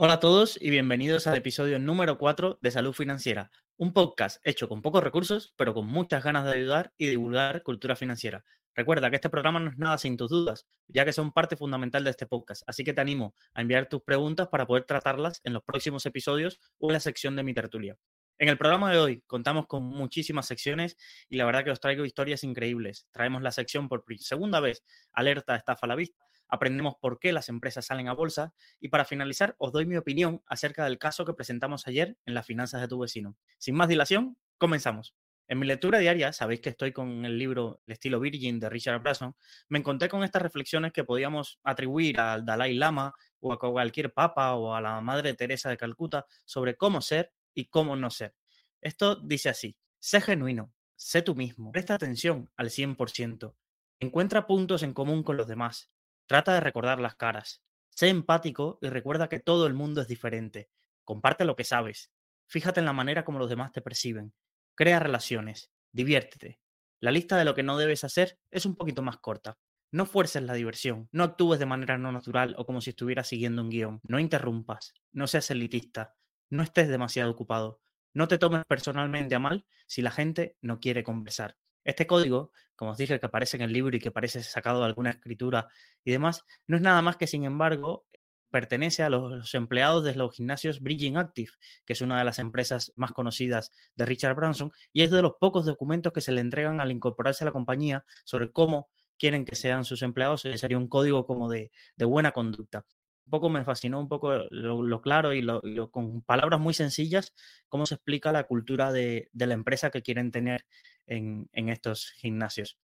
Hola a todos y bienvenidos al episodio número 4 de Salud Financiera, un podcast hecho con pocos recursos, pero con muchas ganas de ayudar y divulgar cultura financiera. Recuerda que este programa no es nada sin tus dudas, ya que son parte fundamental de este podcast, así que te animo a enviar tus preguntas para poder tratarlas en los próximos episodios o en la sección de mi tertulia. En el programa de hoy contamos con muchísimas secciones y la verdad que os traigo historias increíbles. Traemos la sección por segunda vez, alerta estafa a la vista, aprendemos por qué las empresas salen a bolsa y para finalizar os doy mi opinión acerca del caso que presentamos ayer en las finanzas de tu vecino. Sin más dilación, comenzamos. En mi lectura diaria, sabéis que estoy con el libro El estilo Virgin de Richard Branson, me encontré con estas reflexiones que podíamos atribuir al Dalai Lama o a cualquier papa o a la Madre Teresa de Calcuta sobre cómo ser y cómo no ser. Esto dice así, sé genuino, sé tú mismo, presta atención al 100%, encuentra puntos en común con los demás, Trata de recordar las caras. Sé empático y recuerda que todo el mundo es diferente. Comparte lo que sabes. Fíjate en la manera como los demás te perciben. Crea relaciones. Diviértete. La lista de lo que no debes hacer es un poquito más corta. No fuerces la diversión, no actúes de manera no natural o como si estuvieras siguiendo un guion. No interrumpas, no seas elitista, no estés demasiado ocupado. No te tomes personalmente a mal si la gente no quiere conversar. Este código, como os dije, que aparece en el libro y que parece sacado de alguna escritura y demás, no es nada más que, sin embargo, pertenece a los, empleados de los gimnasios Bridging Active, que es una de las empresas más conocidas de Richard Branson, y es de los pocos documentos que se le entregan al incorporarse a la compañía sobre cómo quieren que sean sus empleados, sería un código como de, buena conducta. Un poco me fascinó un poco lo, claro y, lo, con palabras muy sencillas, cómo se explica la cultura de, de la empresa que quieren tener en, estos gimnasios.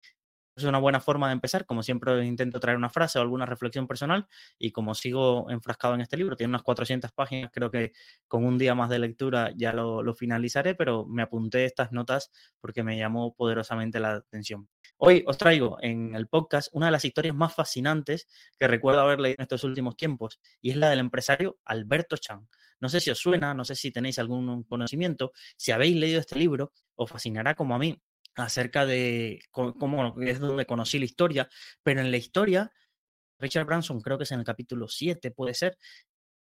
Es una buena forma de empezar. Como siempre, intento traer una frase o alguna reflexión personal. Y como sigo enfrascado en este libro, tiene unas 400 páginas, creo que con un día más de lectura ya lo, lo finalizaré, pero me apunté estas notas porque me llamó poderosamente la atención. Hoy os traigo en el podcast una de las historias más fascinantes que recuerdo haber leído en estos últimos tiempos, y es la del empresario Alberto Chan. No sé si os suena, no sé si tenéis algún conocimiento. Si habéis leído este libro, os fascinará como a mí acerca de cómo es donde conocí la historia, pero en la historia, Richard Branson, creo que es en el capítulo 7, puede ser,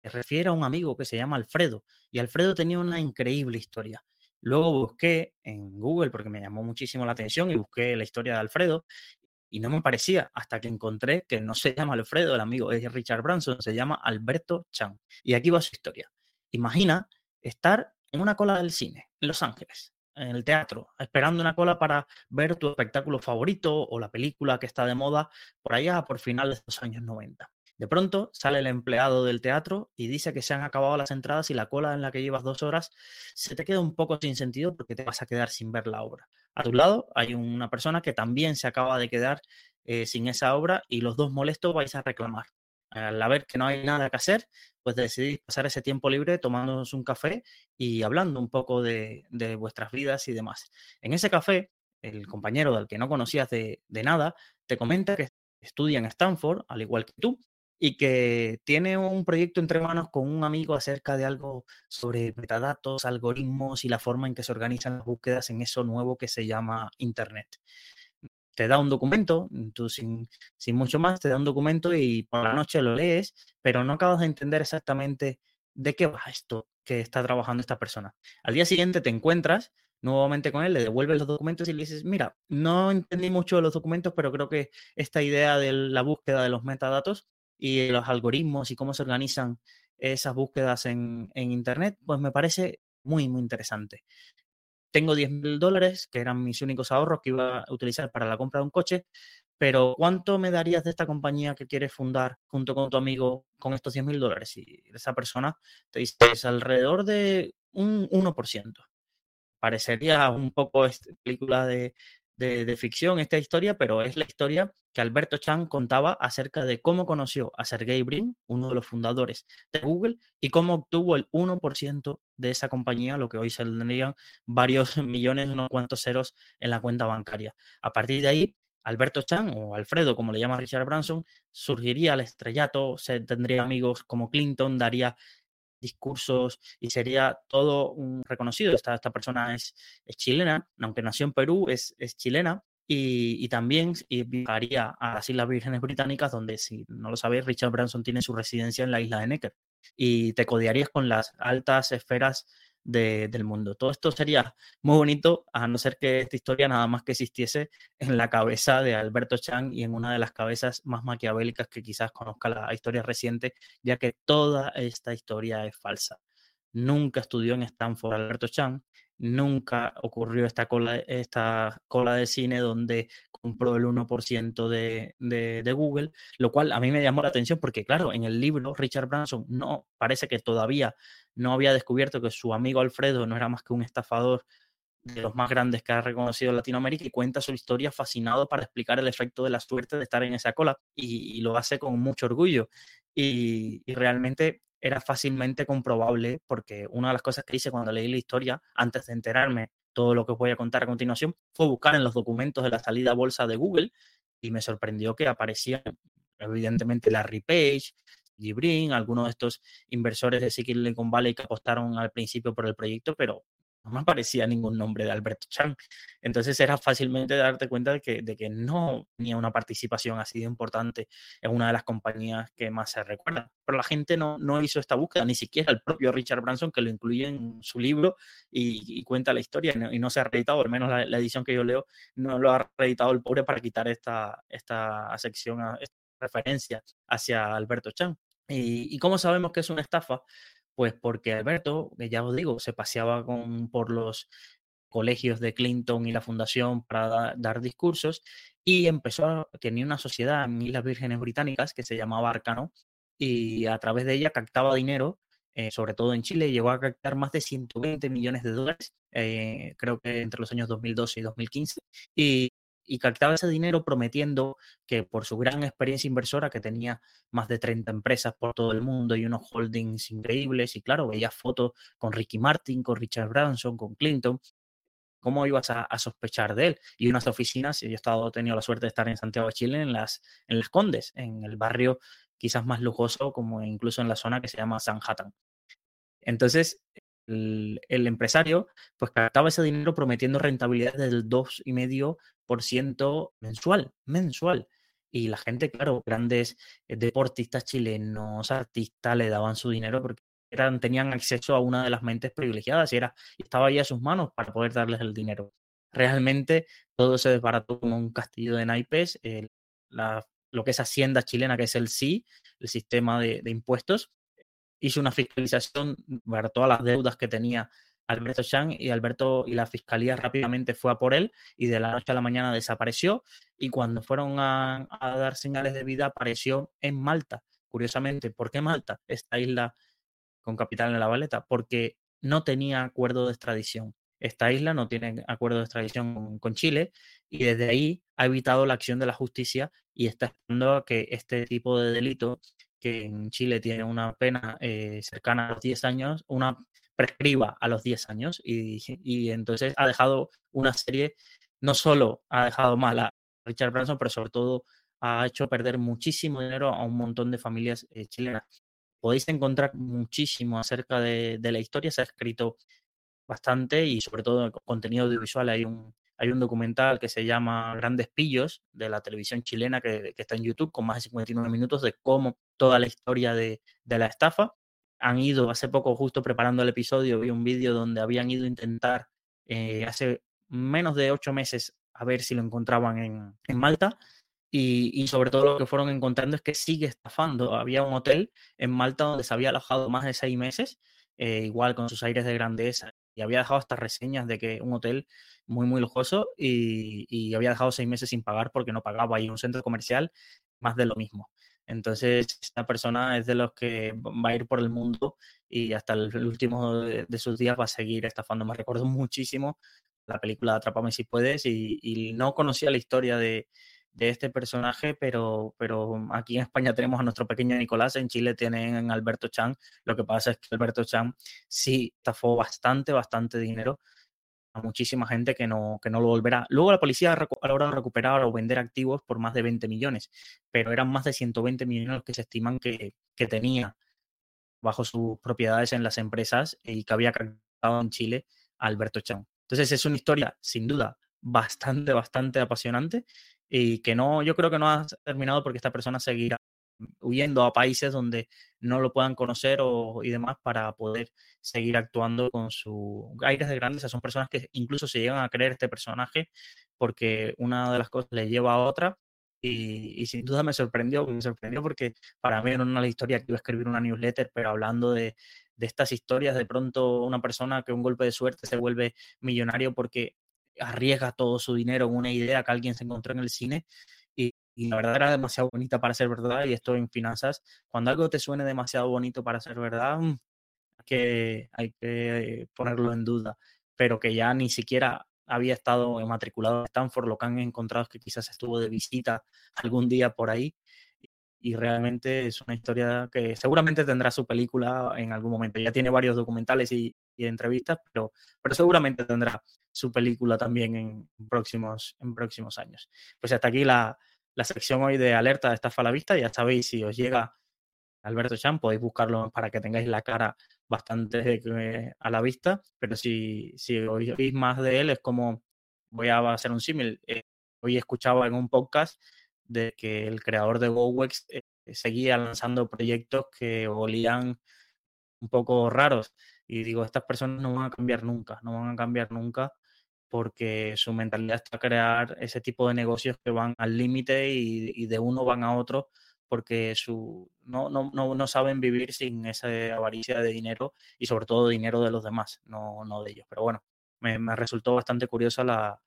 se refiere a un amigo que se llama Alfredo, y Alfredo tenía una increíble historia. Luego busqué en Google porque me llamó muchísimo la atención y busqué la historia de Alfredo y no me parecía hasta que encontré que no se llama Alfredo, el amigo de Richard Branson, se llama Alberto Chan. Y aquí va su historia. Imagina estar en una cola del cine en Los Ángeles en el teatro, esperando una cola para ver tu espectáculo favorito o la película que está de moda por allá por finales de los años 90. De pronto sale el empleado del teatro y dice que se han acabado las entradas y la cola en la que llevas dos horas se te queda un poco sin sentido porque te vas a quedar sin ver la obra. A tu lado hay una persona que también se acaba de quedar eh, sin esa obra y los dos molestos vais a reclamar al ver que no hay nada que hacer, pues decidís pasar ese tiempo libre tomándonos un café y hablando un poco de, vuestras vidas y demás. En ese café, el compañero del que no conocías de, nada te comenta que estudia en Stanford, al igual que tú, y que tiene un proyecto entre manos con un amigo acerca de algo sobre metadatos, algoritmos y la forma en que se organizan las búsquedas en eso nuevo que se llama Internet te da un documento, tú sin, mucho más, te da un documento y por la noche lo lees, pero no acabas de entender exactamente de qué va esto que está trabajando esta persona. Al día siguiente te encuentras nuevamente con él, le devuelves los documentos y le dices, mira, no entendí mucho de los documentos, pero creo que esta idea de la búsqueda de los metadatos y los algoritmos y cómo se organizan esas búsquedas en, en Internet, pues me parece muy, muy interesante tengo 10 mil dólares, que eran mis únicos ahorros que iba a utilizar para la compra de un coche, pero ¿cuánto me darías de esta compañía que quieres fundar junto con tu amigo con estos 10 mil dólares? Y esa persona te dice, es alrededor de un 1%. Parecería un poco esta película de, de, ficción esta historia, pero es la historia que Alberto Chan contaba acerca de cómo conoció a Sergey Brin, uno de los fundadores de Google, y cómo obtuvo el 1% de esa compañía, lo que hoy se tendrían varios millones, unos cuantos ceros en la cuenta bancaria. A partir de ahí, Alberto Chan o Alfredo, como le llama Richard Branson, surgiría al estrellato, se tendría amigos como Clinton, daría discursos y sería todo un reconocido. Esta, esta persona es, es chilena, aunque nació en Perú, es, es chilena. Y, y, también viajaría a las Islas Vírgenes Británicas, donde, si no lo sabéis, Richard Branson tiene su residencia en la isla de Necker. y te codearías con las altas esferas del mundo. Todo esto sería muy bonito, a no ser que esta historia nada más que existiese en la cabeza de Alberto Chang y en una de las cabezas más maquiavélicas que quizás conozca la historia reciente, ya que toda esta historia es falsa. Nunca estudió en Stanford Alberto Chang, nunca ocurrió esta cola, esta cola de cine donde compró el 1% de, de, de, Google, lo cual a mí me llamó la atención porque, claro, en el libro Richard Branson no parece que todavía no había descubierto que su amigo Alfredo no era más que un estafador de los más grandes que ha reconocido Latinoamérica y cuenta su historia fascinado para explicar el efecto de la suerte de estar en esa cola y, lo hace con mucho orgullo. Y, y, realmente era fácilmente comprobable porque una de las cosas que hice cuando leí la historia, antes de enterarme todo lo que os voy a contar a continuación, fue buscar en los documentos de la salida bolsa de Google y me sorprendió que aparecían evidentemente Larry Page, Gibrin, algunos de estos inversores de Silicon Valley que apostaron al principio por el proyecto, pero no me aparecía ningún nombre de Alberto Chang. Entonces era fácilmente darte cuenta de que, de que no tenía una participación así de importante en una de las compañías que más se recuerdan. Pero la gente no, no hizo esta búsqueda, ni siquiera el propio Richard Branson, que lo incluye en su libro y, cuenta la historia, y no, se ha reeditado, al menos la, edición que yo leo, no lo ha reeditado el pobre para quitar esta, esta sección, esta referencia hacia Alberto Chang. ¿Y, ¿Y cómo sabemos que es una estafa? Pues porque Alberto, que ya os digo, se paseaba con, por los colegios de Clinton y la fundación para dar discursos y empezó a tener una sociedad en Islas Vírgenes Británicas que se llamaba Arcano y a través de ella captaba dinero, eh, sobre todo en Chile, llegó a captar más de 120 millones de dólares, eh, creo que entre los años 2012 y 2015, y y captaba ese dinero prometiendo que por su gran experiencia inversora, que tenía más de 30 empresas por todo el mundo y unos holdings increíbles, y claro, veía fotos con Ricky Martin, con Richard Branson, con Clinton, ¿cómo ibas a, sospechar de él? Y unas oficinas, yo he estado, tenido la suerte de estar en Santiago de Chile, en las, en las Condes, en el barrio quizás más lujoso, como incluso en la zona que se llama Sanhattan. Entonces, el, empresario pues captaba ese dinero prometiendo rentabilidad del 2,5% mensual, mensual. Y la gente, claro, grandes eh, deportistas chilenos, artistas, le daban su dinero porque eran, tenían acceso a una de las mentes privilegiadas y era, estaba ahí a sus manos para poder darles el dinero. Realmente todo se desbarató como un castillo de naipes. lo que es Hacienda chilena, que es el SI, el sistema de impuestos, hizo una fiscalización para todas las deudas que tenía Alberto Chang y Alberto y la fiscalía rápidamente fue a por él y de la noche a la mañana desapareció y cuando fueron a, dar señales de vida apareció en Malta. Curiosamente, ¿por qué Malta? Esta isla con capital en la Valeta, porque no tenía acuerdo de extradición. Esta isla no tiene acuerdo de extradición con, con, Chile y desde ahí ha evitado la acción de la justicia y está esperando a que este tipo de delito que en Chile tiene una pena eh, cercana a los 10 años, una prescriba a los 10 años y, entonces ha dejado una serie, no solo ha dejado mal a Richard Branson, pero sobre todo ha hecho perder muchísimo dinero a un montón de familias eh, chilenas. Podéis encontrar muchísimo acerca de, de, la historia, se ha escrito bastante y sobre todo en contenido audiovisual hay un, hay un documental que se llama Grandes Pillos de la televisión chilena que, está en YouTube con más de 59 minutos de cómo toda la historia de, la estafa. Han ido, hace poco, justo preparando el episodio, vi un vídeo donde habían ido a intentar eh, hace menos de ocho meses a ver si lo encontraban en, Malta. Y, sobre todo lo que fueron encontrando es que sigue estafando. Había un hotel en Malta donde se había alojado más de seis meses, eh, igual con sus aires de grandeza y había dejado estas reseñas de que un hotel muy, muy lujoso y, había dejado seis meses sin pagar porque no pagaba y un centro comercial más de lo mismo. Entonces, esta persona es de los que va a ir por el mundo y hasta el último de, sus días va a seguir estafando. Me recuerdo muchísimo la película Atrápame si puedes y no conocía la historia de, de este personaje, pero, pero aquí en España tenemos a nuestro pequeño Nicolás, en Chile tienen a Alberto Chan. Lo que pasa es que Alberto Chan sí estafó bastante, bastante dinero a muchísima gente que no, que no lo volverá. Luego la policía ha logrado recuperar o vender activos por más de 20 millones, pero eran más de 120 millones los que se estiman que, que tenía bajo sus propiedades en las empresas y que había captado en Chile Alberto Chan. Entonces es una historia, sin duda, bastante, bastante apasionante y que no, yo creo que no ha terminado porque esta persona seguirá huyendo a países donde no lo puedan conocer o, y demás para poder seguir actuando con su aires de grandeza. Son personas que incluso se llegan a creer este personaje porque una de las cosas le lleva a otra y, sin duda me sorprendió, me sorprendió porque para mí era una historia que iba a escribir una newsletter, pero hablando de, de estas historias, de pronto una persona que un golpe de suerte se vuelve millonario porque arriesga todo su dinero en una idea que alguien se encontró en el cine y, la verdad era demasiado bonita para ser verdad y esto en finanzas, cuando algo te suene demasiado bonito para ser verdad, mm, que, hay que ponerlo en duda, pero que ya ni siquiera había estado matriculado en Stanford, lo que han encontrado es que quizás estuvo de visita algún día por ahí y realmente es una historia que seguramente tendrá su película en algún momento. Ya tiene varios documentales y, entrevistas, pero, pero seguramente tendrá su película también en próximos, en próximos años. Pues hasta aquí la, la sección hoy de alerta de estafa a la vista. Ya sabéis, si os llega Alberto Chan, podéis buscarlo para que tengáis la cara bastante a la vista, pero si, si oís más de él, es como, voy a hacer un símil, eh, hoy escuchaba en un podcast de que el creador de GoWex eh, seguía lanzando proyectos que olían un poco raros. Y digo, estas personas no van a cambiar nunca, no van a cambiar nunca porque su mentalidad está a crear ese tipo de negocios que van al límite y, de uno van a otro porque su, no, no, no, saben vivir sin esa avaricia de dinero y sobre todo dinero de los demás, no, no de ellos. Pero bueno, me, me resultó bastante curiosa la,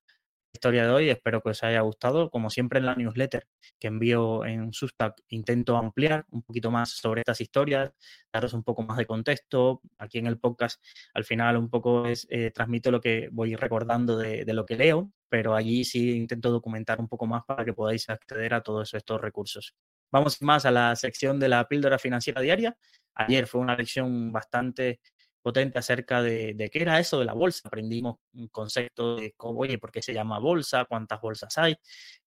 historia de hoy. Espero que os haya gustado. Como siempre en la newsletter que envío en Substack, intento ampliar un poquito más sobre estas historias, daros un poco más de contexto. Aquí en el podcast, al final, un poco es eh, transmito lo que voy recordando de, lo que leo, pero allí sí intento documentar un poco más para que podáis acceder a todos estos recursos. Vamos más a la sección de la píldora financiera diaria. Ayer fue una lección bastante potente acerca de, qué era eso de la bolsa. Aprendimos un concepto de, cómo, oye, ¿por qué se llama bolsa? ¿Cuántas bolsas hay?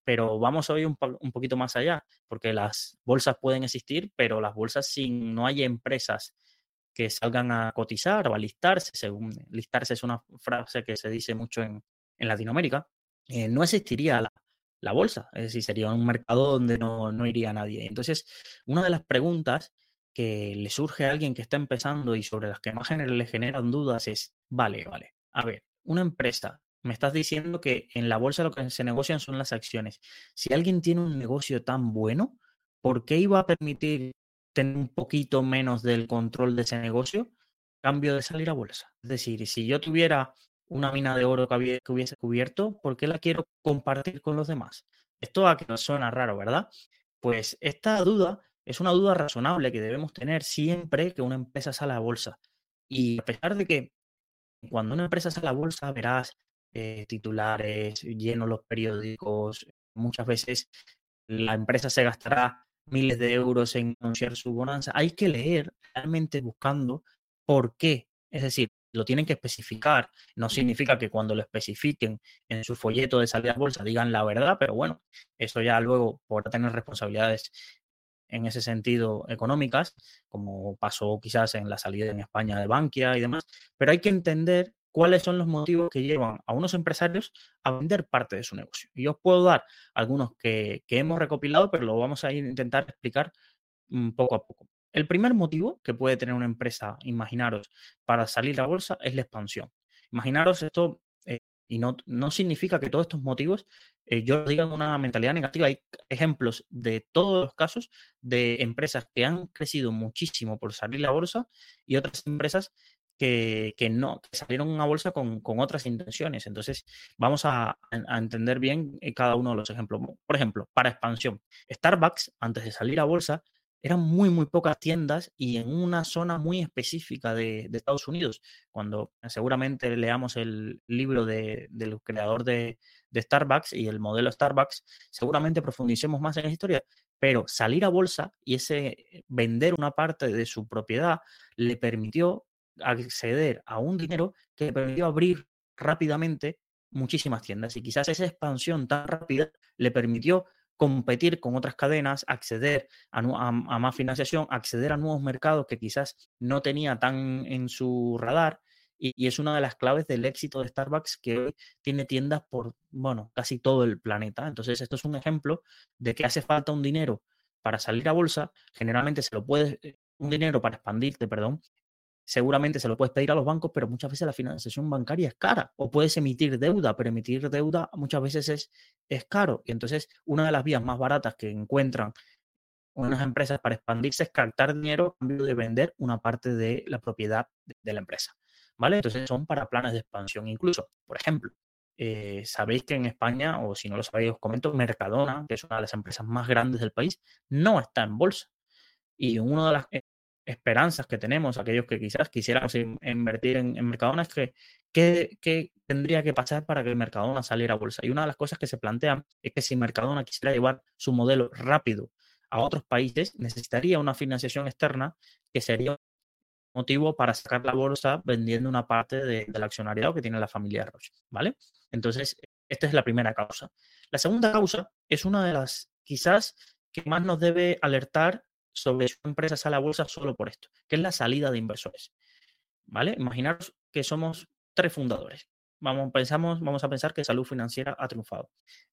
Pero vamos hoy un, un poquito más allá, porque las bolsas pueden existir, pero las bolsas, si no hay empresas que salgan a cotizar o a listarse, según listarse es una frase que se dice mucho en, Latinoamérica, eh, no existiría la, la, bolsa, es decir, sería un mercado donde no, no iría nadie. Entonces, una de las preguntas que le surge a alguien que está empezando y sobre las que más le generan dudas es, vale, vale, a ver, una empresa, me estás diciendo que en la bolsa lo que se negocian son las acciones. Si alguien tiene un negocio tan bueno, ¿por qué iba a permitir tener un poquito menos del control de ese negocio cambio de salir a bolsa? Es decir, si yo tuviera una mina de oro que, hubiese cubierto, ¿por qué la quiero compartir con los demás? Esto a que nos suena raro, ¿verdad? Pues esta duda es una duda razonable que debemos tener siempre que una empresa sale a bolsa. Y a pesar de que cuando una empresa sale a bolsa verás eh, titulares llenos los periódicos, muchas veces la empresa se gastará miles de euros en anunciar su bonanza. Hay que leer realmente buscando por qué. Es decir, lo tienen que especificar. No significa que cuando lo especifiquen en su folleto de salida a bolsa digan la verdad, pero bueno, eso ya luego podrá tener responsabilidades en ese sentido económicas, como pasó quizás en la salida en España de Bankia y demás, pero hay que entender cuáles son los motivos que llevan a unos empresarios a vender parte de su negocio. Y os puedo dar algunos que, hemos recopilado, pero lo vamos a intentar explicar mm, poco a poco. El primer motivo que puede tener una empresa, imaginaros, para salir a bolsa es la expansión. Imaginaros esto y no, no significa que todos estos motivos eh, yo diga una mentalidad negativa. Hay ejemplos de todos los casos de empresas que han crecido muchísimo por salir a la bolsa y otras empresas que, no, que salieron a bolsa con, otras intenciones. Entonces, vamos a, a, entender bien eh, cada uno de los ejemplos. Por ejemplo, para expansión, Starbucks, antes de salir a bolsa, eran muy, muy pocas tiendas y en una zona muy específica de, Estados Unidos. Cuando seguramente leamos el libro del creador de, Starbucks y el modelo Starbucks, seguramente profundicemos más en la historia, pero salir a bolsa y ese eh, vender una parte de su propiedad le permitió acceder a un dinero que le permitió abrir rápidamente muchísimas tiendas y quizás esa expansión tan rápida le permitió competir con otras cadenas, acceder a, más financiación, acceder a nuevos mercados que quizás no tenía tan en su radar. Y, es una de las claves del éxito de Starbucks que hoy tiene tiendas por, bueno, casi todo el planeta. Entonces, esto es un ejemplo de que hace falta un dinero para salir a bolsa, generalmente se lo puedes, eh, un dinero para expandirte, perdón, seguramente se lo puedes pedir a los bancos, pero muchas veces la financiación bancaria es cara. O puedes emitir deuda, pero emitir deuda muchas veces es, es caro. Y entonces una de las vías más baratas que encuentran unas empresas para expandirse es captar dinero a cambio de vender una parte de la propiedad de la empresa. ¿Vale? Entonces son para planes de expansión. Incluso, por ejemplo, eh, sabéis que en España, o si no lo sabéis, os comento, Mercadona, que es una de las empresas más grandes del país, no está en bolsa. Y una de las eh, esperanzas que tenemos, aquellos que quizás quisiéramos invertir en, Mercadona, es que ¿qué, tendría que pasar para que Mercadona saliera a bolsa? Y una de las cosas que se plantean es que si Mercadona quisiera llevar su modelo rápido a otros países, necesitaría una financiación externa que sería motivo para sacar la bolsa vendiendo una parte del accionariado que tiene la familia Roche, ¿vale? Entonces, esta es la primera causa. La segunda causa es una de las quizás que más nos debe alertar sobre una empresa sale a bolsa solo por esto, que es la salida de inversores, ¿vale? Imaginaros que somos tres fundadores. Vamos, pensamos, vamos a pensar que Salud Financiera ha triunfado.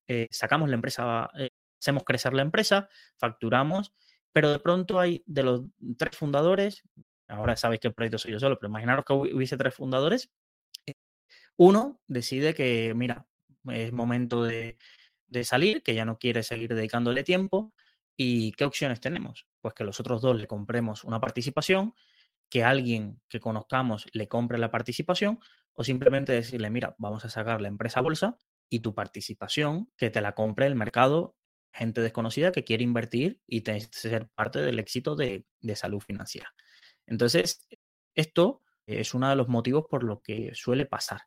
Eh, sacamos la empresa, eh, hacemos crecer la empresa, facturamos, pero de pronto hay de los tres fundadores, ahora sabéis que el proyecto soy yo solo, pero imaginaros que hubiese tres fundadores. Eh, uno decide que, mira, es momento de, salir, que ya no quiere seguir dedicándole tiempo. ¿Y qué opciones tenemos? Pues que los otros dos le compremos una participación, que alguien que conozcamos le compre la participación, o simplemente decirle, mira, vamos a sacar la empresa a bolsa y tu participación, que te la compre el mercado, gente desconocida que quiere invertir y ser parte del éxito de salud financiera. Entonces, esto es uno de los motivos por lo que suele pasar.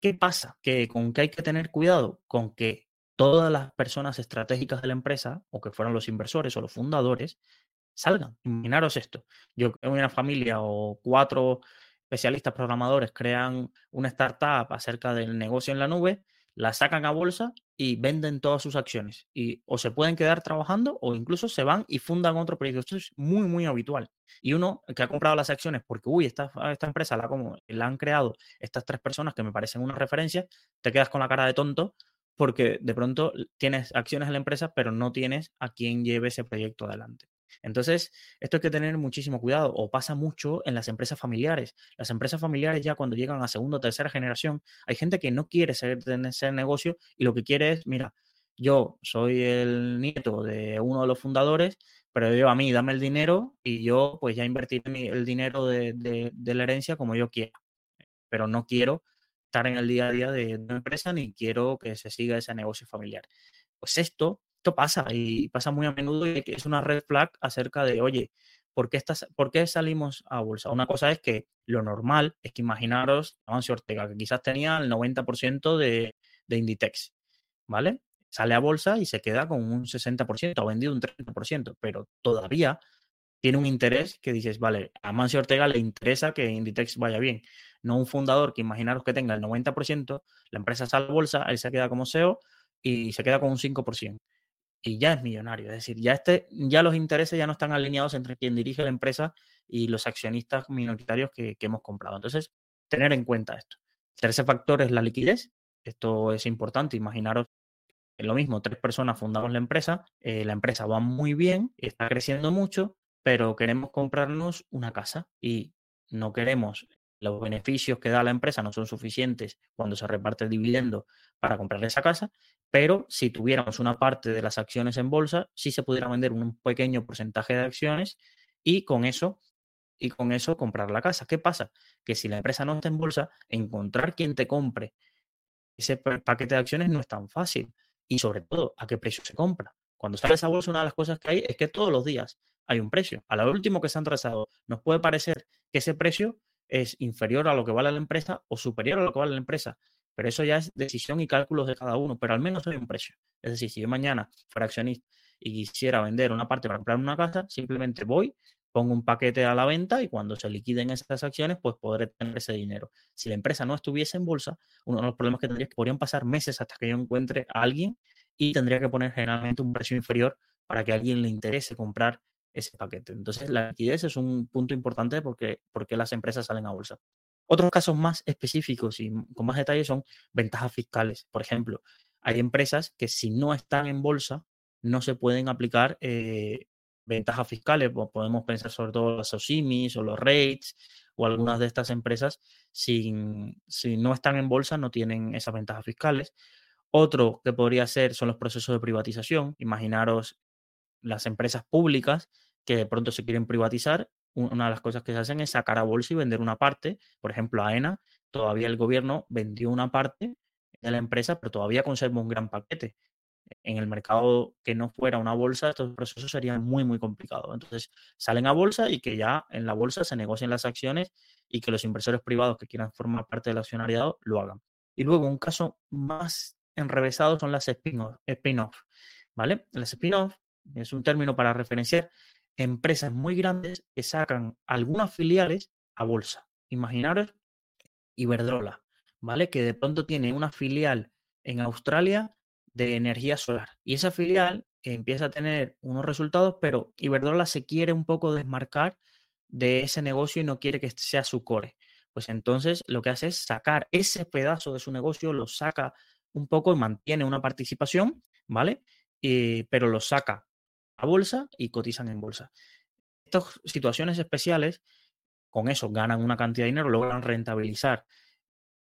¿Qué pasa? Que con que hay que tener cuidado con que todas las personas estratégicas de la empresa, o que fueran los inversores o los fundadores, salgan. Imaginaros esto. Yo una familia o cuatro especialistas programadores crean una startup acerca del negocio en la nube la sacan a bolsa y venden todas sus acciones. Y o se pueden quedar trabajando o incluso se van y fundan otro proyecto. Esto es muy, muy habitual. Y uno que ha comprado las acciones porque, uy, esta, esta empresa la, como, la han creado estas tres personas que me parecen una referencia, te quedas con la cara de tonto porque de pronto tienes acciones en la empresa, pero no tienes a quien lleve ese proyecto adelante. Entonces, esto hay que tener muchísimo cuidado o pasa mucho en las empresas familiares. Las empresas familiares ya cuando llegan a segunda o tercera generación, hay gente que no quiere ser de ese negocio y lo que quiere es, mira, yo soy el nieto de uno de los fundadores, pero yo a mí dame el dinero y yo pues ya invertiré el dinero de, de, la herencia como yo quiera. Pero no quiero estar en el día a día de una empresa ni quiero que se siga ese negocio familiar. Pues esto esto pasa y pasa muy a menudo y es una red flag acerca de, oye, ¿por qué, estás, ¿por qué salimos a bolsa? Una cosa es que lo normal es que imaginaros Amancio Ortega, que quizás tenía el 90% de, de Inditex, ¿vale? Sale a bolsa y se queda con un 60%, ha vendido un 30%, pero todavía tiene un interés que dices, vale, a Mancio Ortega le interesa que Inditex vaya bien. No un fundador que imaginaros que tenga el 90%, la empresa sale a bolsa, él se queda como CEO y se queda con un 5% y ya es millonario. Es decir, ya, este, ya los intereses ya no están alineados entre quien dirige la empresa y los accionistas minoritarios que, hemos comprado. Entonces, tener en cuenta esto. Tercer factor es la liquidez. Esto es importante. Imaginaros lo mismo, tres personas fundamos la empresa, eh, la empresa va muy bien, está creciendo mucho, pero queremos comprarnos una casa y no queremos los beneficios que da la empresa no son suficientes cuando se reparte el dividendo para comprarle esa casa, pero si tuviéramos una parte de las acciones en bolsa, sí se pudiera vender un pequeño porcentaje de acciones y con eso y con eso comprar la casa. ¿Qué pasa? Que si la empresa no está en bolsa, encontrar quien te compre ese paquete de acciones no es tan fácil. Y sobre todo, ¿a qué precio se compra? Cuando sale esa bolsa, una de las cosas que hay es que todos los días hay un precio. A lo último que se han trazado, nos puede parecer que ese precio es inferior a lo que vale la empresa o superior a lo que vale la empresa. Pero eso ya es decisión y cálculos de cada uno, pero al menos hay un precio. Es decir, si yo mañana fuera accionista y quisiera vender una parte para comprar una casa, simplemente voy, pongo un paquete a la venta y cuando se liquiden esas acciones, pues podré tener ese dinero. Si la empresa no estuviese en bolsa, uno de los problemas que tendría es que podrían pasar meses hasta que yo encuentre a alguien y tendría que poner generalmente un precio inferior para que a alguien le interese comprar ese paquete. Entonces, la liquidez es un punto importante porque, porque las empresas salen a bolsa. Otros casos más específicos y con más detalle son ventajas fiscales. Por ejemplo, hay empresas que si no están en bolsa, no se pueden aplicar eh, ventajas fiscales, podemos pensar sobre todo los OSIMIS o los REITs o algunas de estas empresas, si no están en bolsa, no tienen esas ventajas fiscales. Otro que podría ser son los procesos de privatización. Imaginaros las empresas públicas que de pronto se quieren privatizar. Una de las cosas que se hacen es sacar a bolsa y vender una parte. Por ejemplo, AENA, todavía el gobierno vendió una parte de la empresa, pero todavía conserva un gran paquete en el mercado que no fuera una bolsa, estos procesos serían muy, muy complicados. Entonces, salen a bolsa y que ya en la bolsa se negocien las acciones y que los inversores privados que quieran formar parte del accionariado lo hagan. Y luego, un caso más enrevesado son las spin-off, ¿vale? Las spin-off es un término para referenciar empresas muy grandes que sacan algunas filiales a bolsa. Imaginaros Iberdrola, ¿vale? Que de pronto tiene una filial en Australia de energía solar. Y esa filial empieza a tener unos resultados, pero Iberdrola se quiere un poco desmarcar de ese negocio y no quiere que sea su core. Pues entonces lo que hace es sacar ese pedazo de su negocio, lo saca un poco y mantiene una participación, ¿vale? pero lo saca a bolsa y cotizan en bolsa. Estas situaciones especiales, con eso ganan una cantidad de dinero, logran rentabilizar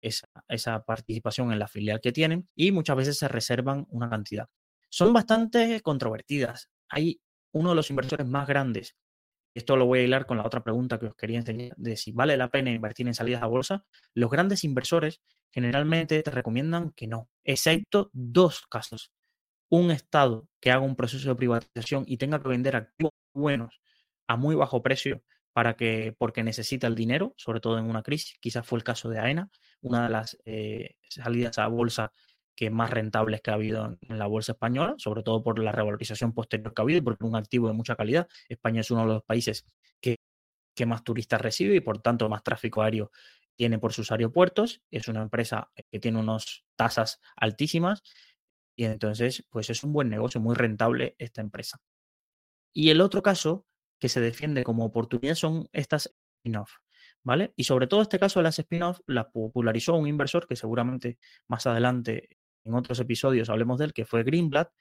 esa, participación en la filial que tienen y muchas veces se reservan una cantidad. Son bastante controvertidas. Hay uno de los inversores más grandes, esto lo voy a hilar con la otra pregunta que os quería enseñar, de si vale la pena invertir en salidas a bolsa. Los grandes inversores generalmente te recomiendan que no, excepto dos casos. Un Estado que haga un proceso de privatización y tenga que vender activos buenos a muy bajo precio para que, porque necesita el dinero, sobre todo en una crisis. Quizás fue el caso de AENA, una de las eh, salidas a bolsa que más rentables que ha habido en la bolsa española, sobre todo por la revalorización posterior que ha habido y porque es un activo de mucha calidad. España es uno de los países que, que más turistas recibe y por tanto más tráfico aéreo tiene por sus aeropuertos. Es una empresa que tiene unas tasas altísimas y entonces pues es un buen negocio, muy rentable esta empresa. Y el otro caso que se defiende como oportunidad son estas spin-off, ¿vale? Y sobre todo este caso de las spin-off la popularizó un inversor que seguramente más adelante en otros episodios hablemos de él, que fue Greenblatt,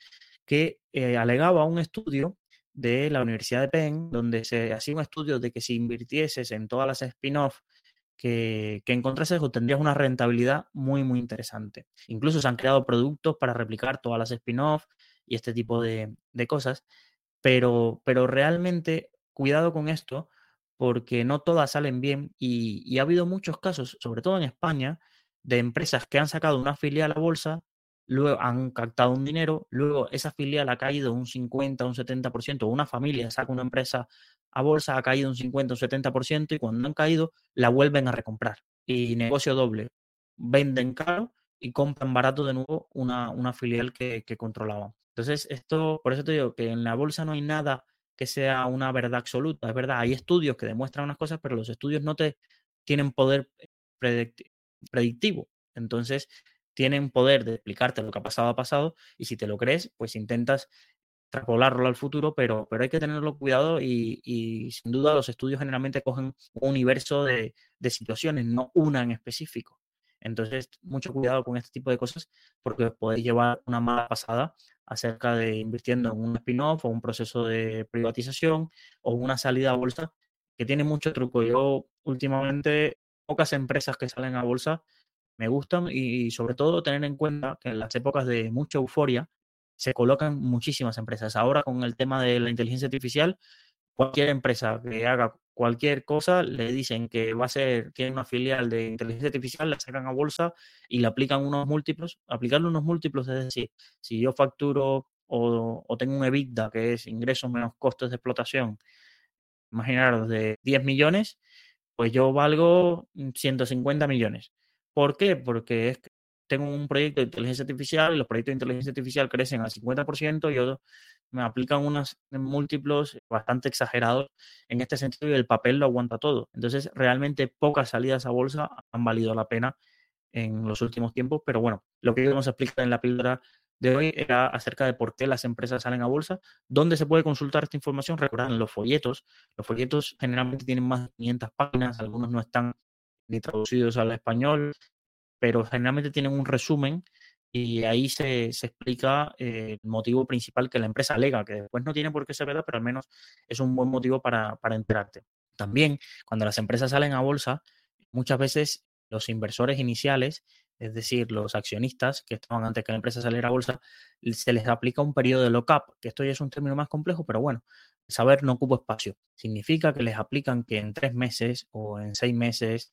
que eh, alegaba un estudio de la Universidad de Penn, donde se hacía un estudio de que si invirtieses en todas las spin-off que, que encontrases, obtendrías una rentabilidad muy, muy interesante. Incluso se han creado productos para replicar todas las spin-off y este tipo de, de cosas. Pero, pero realmente, cuidado con esto, porque no todas salen bien y, ha habido muchos casos, sobre todo en España, de empresas que han sacado una filial a bolsa, luego han captado un dinero, luego esa filial ha caído un 50, un 70%, o una familia saca una empresa a bolsa, ha caído un 50, un 70%, y cuando han caído, la vuelven a recomprar. Y negocio doble, venden caro y compran barato de nuevo una, una filial que, que controlaban. Entonces, esto, por eso te digo que en la bolsa no hay nada que sea una verdad absoluta. Es verdad, hay estudios que demuestran unas cosas, pero los estudios no te tienen poder predictivo. Entonces, tienen poder de explicarte lo que ha pasado ha pasado y si te lo crees, pues intentas extrapolarlo al futuro, pero, pero hay que tenerlo cuidado y, sin duda los estudios generalmente cogen un universo de, de situaciones, no una en específico. Entonces, mucho cuidado con este tipo de cosas porque podéis llevar una mala pasada acerca de invirtiendo en un spin-off o un proceso de privatización o una salida a bolsa que tiene mucho truco. Yo últimamente, pocas empresas que salen a bolsa me gustan y sobre todo tener en cuenta que en las épocas de mucha euforia se colocan muchísimas empresas. Ahora con el tema de la inteligencia artificial, cualquier empresa que haga cualquier cosa, le dicen que va a ser, tiene una filial de inteligencia artificial, la sacan a bolsa y le aplican unos múltiplos. Aplicarle unos múltiplos es decir, si yo facturo o, tengo un EBITDA, que es ingresos menos costos de explotación, imaginaros de 10 millones, pues yo valgo 150 millones. ¿Por qué? Porque tengo un proyecto de inteligencia artificial y los proyectos de inteligencia artificial crecen al 50% y yo me aplican unos múltiplos bastante exagerados en este sentido y el papel lo aguanta todo. Entonces, realmente pocas salidas a bolsa han valido la pena en los últimos tiempos, pero bueno, lo que vamos a explicar en la píldora de hoy era acerca de por qué las empresas salen a bolsa, dónde se puede consultar esta información, recuerden los folletos, los folletos generalmente tienen más de 500 páginas, algunos no están ni traducidos al español, pero generalmente tienen un resumen y ahí se, explica eh, el motivo principal que la empresa alega, que después no tiene por qué ser verdad, pero al menos es un buen motivo para, para enterarte. También, cuando las empresas salen a bolsa, muchas veces los inversores iniciales, es decir, los accionistas que estaban antes que la empresa saliera a bolsa, se les aplica un periodo de lock-up, que esto ya es un término más complejo, pero bueno, saber no ocupa espacio. Significa que les aplican que en tres meses o en seis meses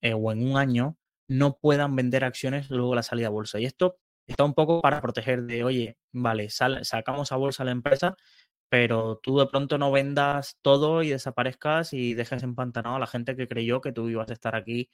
eh, o en un año no puedan vender acciones luego la salida a bolsa. Y esto está un poco para proteger de, oye, vale, sacamos a bolsa la empresa, pero tú de pronto no vendas todo y desaparezcas y dejes empantanado a la gente que creyó que tú ibas a estar aquí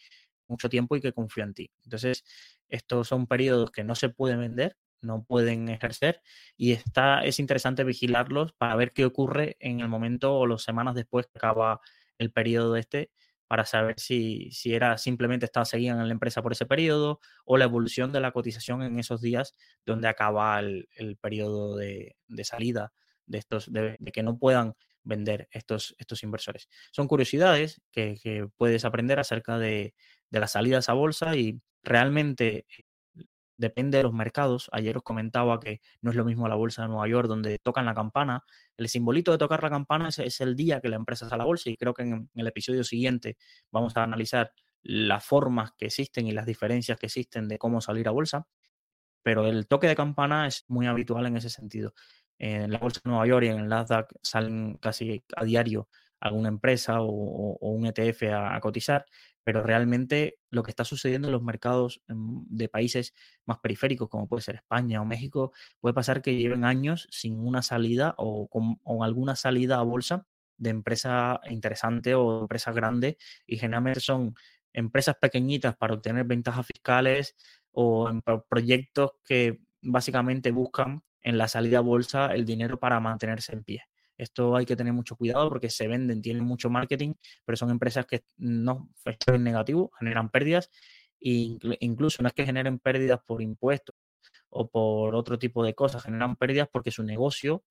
mucho tiempo y que confío en ti. Entonces, estos son periodos que no se pueden vender, no pueden ejercer y está, es interesante vigilarlos para ver qué ocurre en el momento o las semanas después que acaba el periodo este para saber si, si era simplemente estaba seguían en la empresa por ese periodo o la evolución de la cotización en esos días donde acaba el, periodo de, salida de estos, de, que no puedan vender estos, estos inversores. Son curiosidades que, puedes aprender acerca de, de, las salidas a bolsa y realmente depende de los mercados. Ayer os comentaba que no es lo mismo la bolsa de Nueva York donde tocan la campana. El simbolito de tocar la campana es, el día que la empresa sale a la bolsa y creo que en, el episodio siguiente vamos a analizar las formas que existen y las diferencias que existen de cómo salir a bolsa. Pero el toque de campana es muy habitual en ese sentido. En la bolsa de Nueva York y en el Nasdaq salen casi a diario alguna empresa o, un ETF a, cotizar, pero realmente lo que está sucediendo en los mercados em, de países más periféricos, como puede ser España o México, puede pasar que lleven años sin una salida o con alguna salida a bolsa de empresa interesante o empresa grande y generalmente son empresas pequeñitas para obtener ventajas fiscales o proyectos que básicamente buscan en la salida a bolsa el dinero para mantenerse en pie. Esto hay que tener mucho cuidado porque se venden, tienen mucho marketing, pero son empresas que no están en negativo, generan pérdidas e incluso no es que generen pérdidas por impuestos o por otro tipo de cosas, generan pérdidas porque su negocio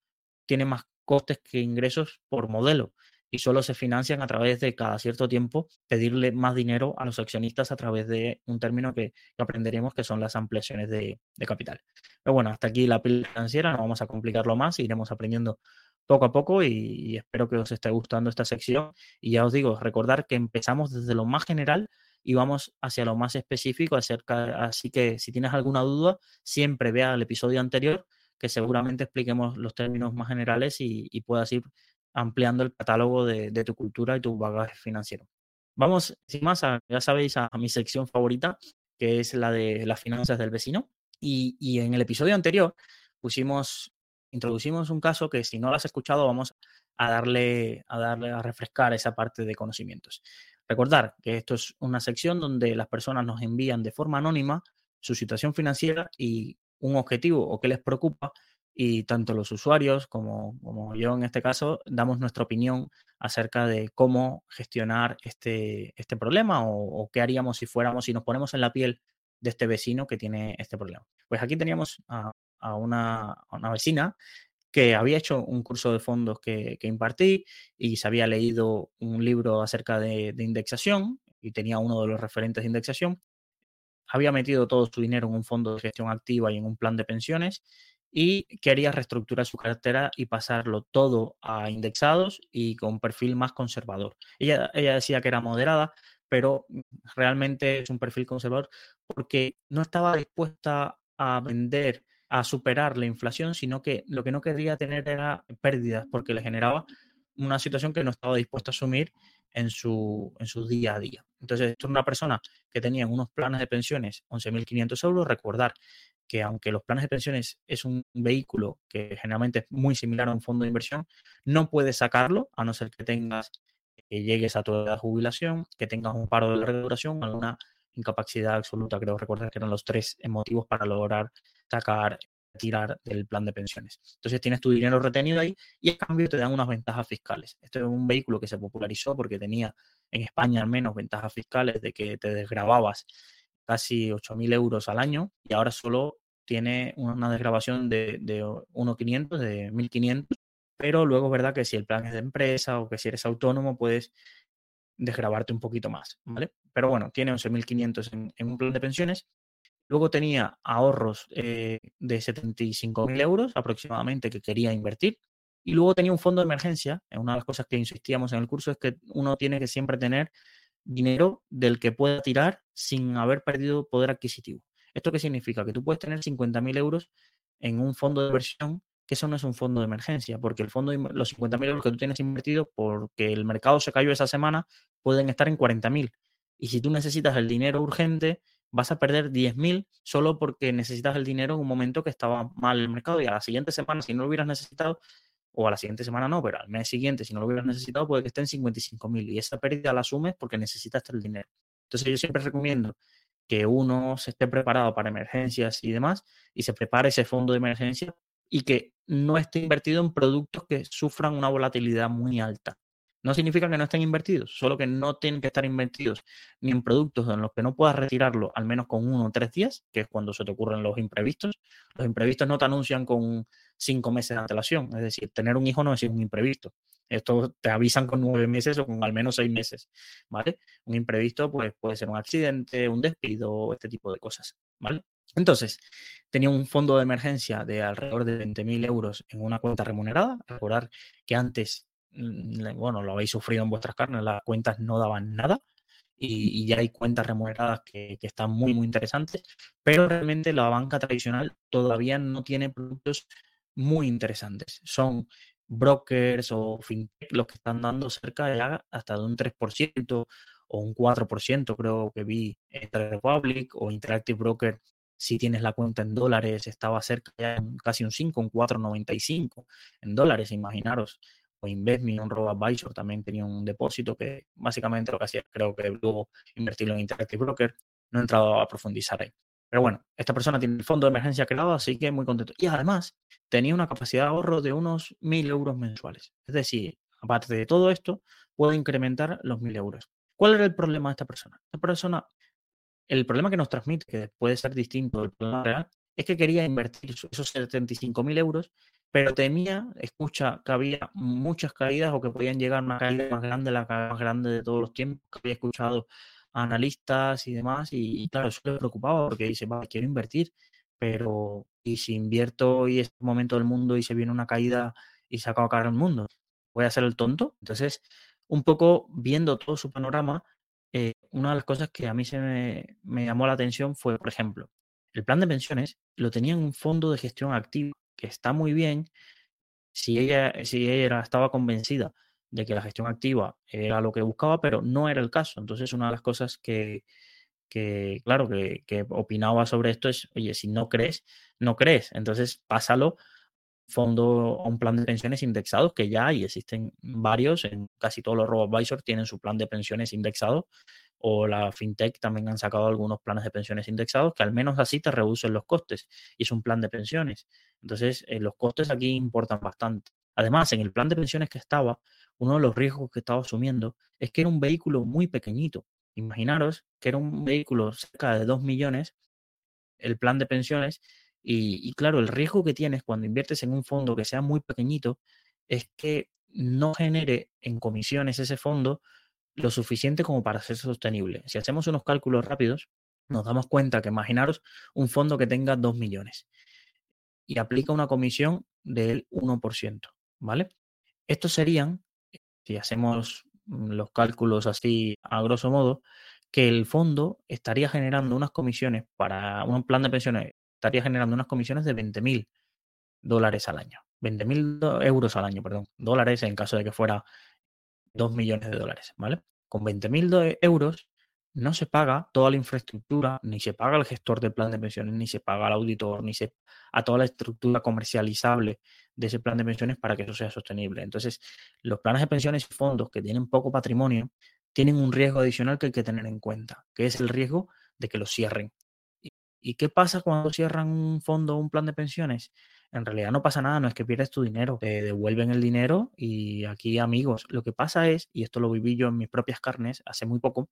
tiene más costes que ingresos por modelo y solo se financian a través de cada cierto tiempo pedirle más dinero a los accionistas a través de un término que, aprenderemos que son las ampliaciones de, capital. Pero bueno, hasta aquí la pila financiera, no vamos a complicarlo más, iremos aprendiendo poco a poco y, espero que os esté gustando esta sección. Y ya os digo, recordar que empezamos desde lo más general y vamos hacia lo más específico acerca, así que si tienes alguna duda, siempre vea el episodio anterior, que seguramente expliquemos los términos más generales y, puedas ir ampliando el catálogo de, tu cultura y tu bagaje financiero. Vamos, sin más, ya sabéis, a, mi sección favorita, que es la de las finanzas del vecino. Y, y en el episodio anterior pusimos introducimos un caso que si no lo has escuchado vamos a darle, a darle a refrescar esa parte de conocimientos. Recordar que esto es una sección donde las personas nos envían de forma anónima su situación financiera y un objetivo o qué les preocupa y tanto los usuarios como, como yo en este caso damos nuestra opinión acerca de cómo gestionar este, este problema o, qué haríamos si fuéramos, si nos ponemos en la piel de este vecino que tiene este problema. Pues aquí teníamos a una, vecina que había hecho un curso de fondos que, impartí y se había leído un libro acerca de, indexación y tenía uno de los referentes de indexación. Había metido todo su dinero en un fondo de gestión activa y en un plan de pensiones y quería reestructurar su cartera y pasarlo todo a indexados y con perfil más conservador. Ella, ella decía que era moderada, pero realmente es un perfil conservador porque no estaba dispuesta a vender a superar la inflación, sino que lo que no quería tener era pérdidas porque le generaba una situación que no estaba dispuesto a asumir en su, en su día a día. Entonces, esto es una persona que tenía unos planes de pensiones 11.500 euros. Recordar que aunque los planes de pensiones es un vehículo que generalmente es muy similar a un fondo de inversión, no puedes sacarlo a no ser que tengas que llegues a tu edad jubilación, que tengas un paro de larga duración, alguna incapacidad absoluta. Creo recordar que eran los tres motivos para lograr sacar, tirar del plan de pensiones. Entonces tienes tu dinero retenido ahí y a cambio te dan unas ventajas fiscales. Esto es un vehículo que se popularizó porque tenía en España al menos ventajas fiscales de que te desgrababas casi 8.000 euros al año y ahora solo tiene una desgrabación de, de 1.500, de 1.500, pero luego es verdad que si el plan es de empresa o que si eres autónomo puedes desgrabarte un poquito más, ¿vale? Pero bueno, tiene 11.500 en, en un plan de pensiones Luego tenía ahorros eh, de 75.000 euros aproximadamente que quería invertir. Y luego tenía un fondo de emergencia. Una de las cosas que insistíamos en el curso es que uno tiene que siempre tener dinero del que pueda tirar sin haber perdido poder adquisitivo. ¿Esto qué significa? Que tú puedes tener 50.000 euros en un fondo de inversión, que eso no es un fondo de emergencia, porque el fondo, los 50.000 euros que tú tienes invertido porque el mercado se cayó esa semana, pueden estar en 40.000. Y si tú necesitas el dinero urgente, vas a perder 10.000 solo porque necesitas el dinero en un momento que estaba mal el mercado y a la siguiente semana, si no lo hubieras necesitado, o a la siguiente semana no, pero al mes siguiente, si no lo hubieras necesitado, puede que esté en 55.000 y esa pérdida la asumes porque necesitas el dinero. Entonces yo siempre recomiendo que uno se esté preparado para emergencias y demás y se prepare ese fondo de emergencia y que no esté invertido en productos que sufran una volatilidad muy alta. No significa que no estén invertidos, solo que no tienen que estar invertidos ni en productos en los que no puedas retirarlo al menos con uno o tres días, que es cuando se te ocurren los imprevistos. Los imprevistos no te anuncian con cinco meses de antelación, es decir, tener un hijo no es un imprevisto. Esto te avisan con nueve meses o con al menos seis meses, ¿vale? Un imprevisto pues, puede ser un accidente, un despido, este tipo de cosas, ¿vale? Entonces, tenía un fondo de emergencia de alrededor de 20.000 euros en una cuenta remunerada. Recordar que antes Mm, bueno, lo habéis sufrido en vuestras carnes, las cuentas no daban nada y, ya hay cuentas remuneradas que, están muy, muy interesantes, pero realmente la banca tradicional todavía no tiene productos muy interesantes. Son brokers o fintech los que están dando cerca de hasta de un 3% o un 4%, creo que vi entre Republic o Interactive Broker. Si tienes la cuenta en dólares, estaba cerca ya casi un 5, un 4,95 en dólares, imaginaros o Investme, un robo-advisor también tenía un depósito que básicamente lo que hacía, creo que luego invertirlo en Interactive Broker. No he entrado a profundizar ahí. Pero bueno, esta persona tiene el fondo de emergencia creado, así que muy contento. Y además tenía una capacidad de ahorro de unos 1.000 euros mensuales. Es decir, aparte de todo esto, puede incrementar los 1.000 euros. ¿Cuál era el problema de esta persona? Esta persona, el problema que nos transmite, que puede ser distinto del problema real, es que quería invertir esos 75.000 euros pero temía, escucha, que había muchas caídas o que podían llegar a una caída más grande, la más grande de todos los tiempos, que había escuchado a analistas y demás, y, claro, eso le preocupaba porque dice, vale, quiero invertir, pero ¿y si invierto y es el momento del mundo y se viene una caída y se acaba caer el mundo? ¿Voy a ser el tonto? Entonces, un poco viendo todo su panorama, eh, una de las cosas que a mí se me, me llamó la atención fue, por ejemplo, el plan de pensiones lo tenía en un fondo de gestión activa que está muy bien si ella, si ella estaba convencida de que la gestión activa era lo que buscaba, pero no era el caso. Entonces, una de las cosas que, que claro, que, que, opinaba sobre esto es, oye, si no crees, no crees. Entonces, pásalo fondo a un plan de pensiones indexados, que ya hay, existen varios, en casi todos los robo advisors tienen su plan de pensiones indexado, o la fintech también han sacado algunos planes de pensiones indexados que al menos así te reducen los costes y es un plan de pensiones. Entonces, eh, los costes aquí importan bastante. Además, en el plan de pensiones que estaba, uno de los riesgos que estaba asumiendo es que era un vehículo muy pequeñito. Imaginaros que era un vehículo cerca de 2 millones, el plan de pensiones, y, claro, el riesgo que tienes cuando inviertes en un fondo que sea muy pequeñito es que no genere en comisiones ese fondo lo suficiente como para ser sostenible. Si hacemos unos cálculos rápidos, nos damos cuenta que imaginaros un fondo que tenga 2 millones y aplica una comisión del 1%, ¿vale? Estos serían, si hacemos mm, los cálculos así a grosso modo, que el fondo estaría generando unas comisiones para un plan de pensiones, estaría generando unas comisiones de 20 mil dólares al año. 20 mil euros al año, perdón, dólares en caso de que fuera 2 millones de dólares, ¿vale? Con 20 mil euros no se paga toda la infraestructura, ni se paga el gestor del plan de pensiones, ni se paga al auditor, ni se a toda la estructura comercializable de ese plan de pensiones para que eso sea sostenible. Entonces, los planes de pensiones y fondos que tienen poco patrimonio tienen un riesgo adicional que hay que tener en cuenta, que es el riesgo de que lo cierren. ¿Y qué pasa cuando cierran un fondo o un plan de pensiones? en realidad no pasa nada, no es que pierdes tu dinero, te devuelven el dinero y aquí amigos, lo que pasa es, y esto lo viví yo en mis propias carnes hace muy poco,